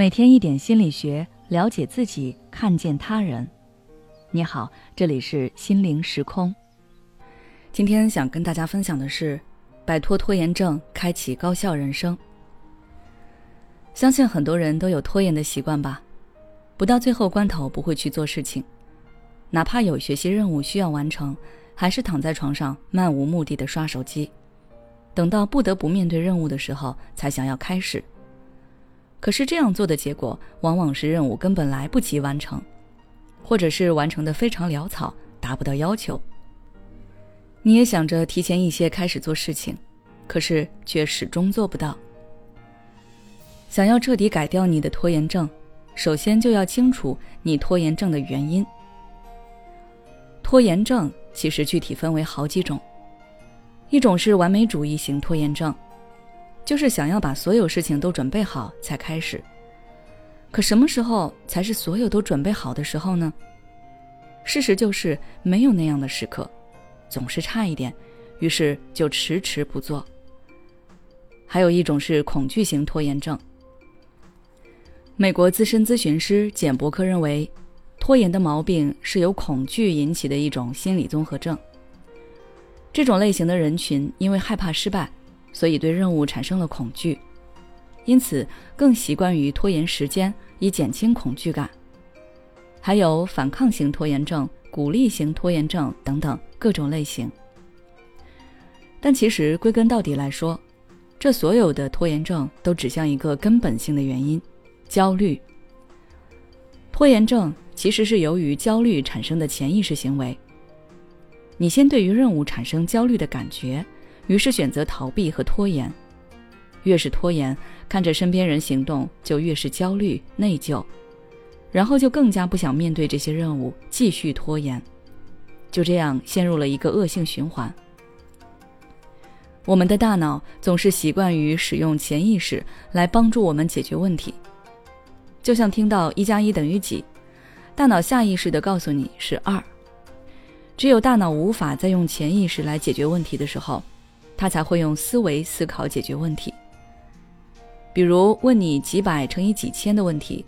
每天一点心理学，了解自己，看见他人。你好，这里是心灵时空。今天想跟大家分享的是，摆脱拖延症，开启高效人生。相信很多人都有拖延的习惯吧？不到最后关头不会去做事情，哪怕有学习任务需要完成，还是躺在床上漫无目的的刷手机，等到不得不面对任务的时候，才想要开始。可是这样做的结果，往往是任务根本来不及完成，或者是完成的非常潦草，达不到要求。你也想着提前一些开始做事情，可是却始终做不到。想要彻底改掉你的拖延症，首先就要清楚你拖延症的原因。拖延症其实具体分为好几种，一种是完美主义型拖延症。就是想要把所有事情都准备好才开始，可什么时候才是所有都准备好的时候呢？事实就是没有那样的时刻，总是差一点，于是就迟迟不做。还有一种是恐惧型拖延症。美国资深咨询师简·伯克认为，拖延的毛病是由恐惧引起的一种心理综合症。这种类型的人群因为害怕失败。所以对任务产生了恐惧，因此更习惯于拖延时间以减轻恐惧感。还有反抗型拖延症、鼓励型拖延症等等各种类型。但其实归根到底来说，这所有的拖延症都指向一个根本性的原因：焦虑。拖延症其实是由于焦虑产生的潜意识行为。你先对于任务产生焦虑的感觉。于是选择逃避和拖延，越是拖延，看着身边人行动就越是焦虑内疚，然后就更加不想面对这些任务，继续拖延，就这样陷入了一个恶性循环。我们的大脑总是习惯于使用潜意识来帮助我们解决问题，就像听到一加一等于几，大脑下意识的告诉你是二。只有大脑无法再用潜意识来解决问题的时候。他才会用思维思考解决问题。比如问你几百乘以几千的问题，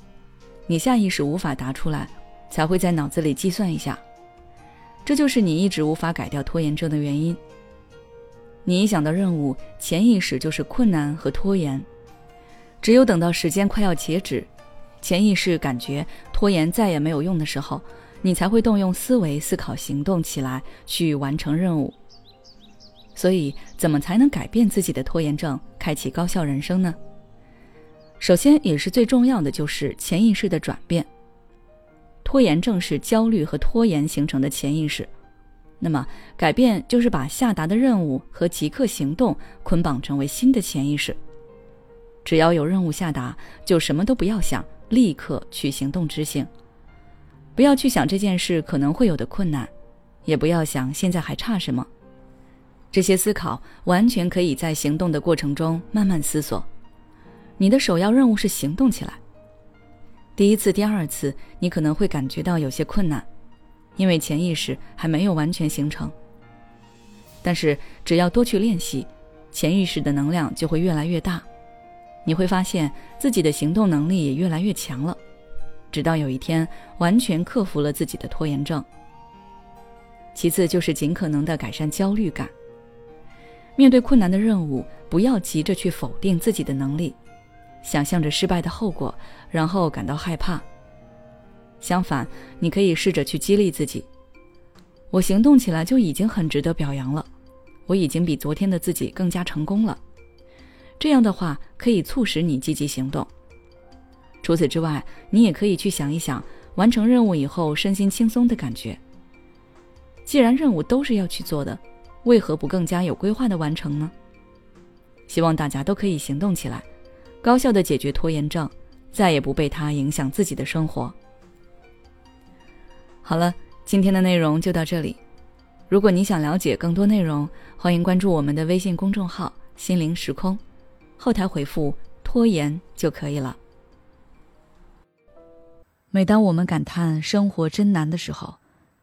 你下意识无法答出来，才会在脑子里计算一下。这就是你一直无法改掉拖延症的原因。你一想到任务，潜意识就是困难和拖延。只有等到时间快要截止，潜意识感觉拖延再也没有用的时候，你才会动用思维思考行动起来，去完成任务。所以，怎么才能改变自己的拖延症，开启高效人生呢？首先，也是最重要的，就是潜意识的转变。拖延症是焦虑和拖延形成的潜意识，那么改变就是把下达的任务和即刻行动捆绑成为新的潜意识。只要有任务下达，就什么都不要想，立刻去行动执行。不要去想这件事可能会有的困难，也不要想现在还差什么。这些思考完全可以在行动的过程中慢慢思索。你的首要任务是行动起来。第一次、第二次，你可能会感觉到有些困难，因为潜意识还没有完全形成。但是只要多去练习，潜意识的能量就会越来越大，你会发现自己的行动能力也越来越强了，直到有一天完全克服了自己的拖延症。其次就是尽可能的改善焦虑感。面对困难的任务，不要急着去否定自己的能力，想象着失败的后果，然后感到害怕。相反，你可以试着去激励自己：“我行动起来就已经很值得表扬了，我已经比昨天的自己更加成功了。”这样的话可以促使你积极行动。除此之外，你也可以去想一想完成任务以后身心轻松的感觉。既然任务都是要去做的。为何不更加有规划的完成呢？希望大家都可以行动起来，高效的解决拖延症，再也不被它影响自己的生活。好了，今天的内容就到这里。如果你想了解更多内容，欢迎关注我们的微信公众号“心灵时空”，后台回复“拖延”就可以了。每当我们感叹生活真难的时候，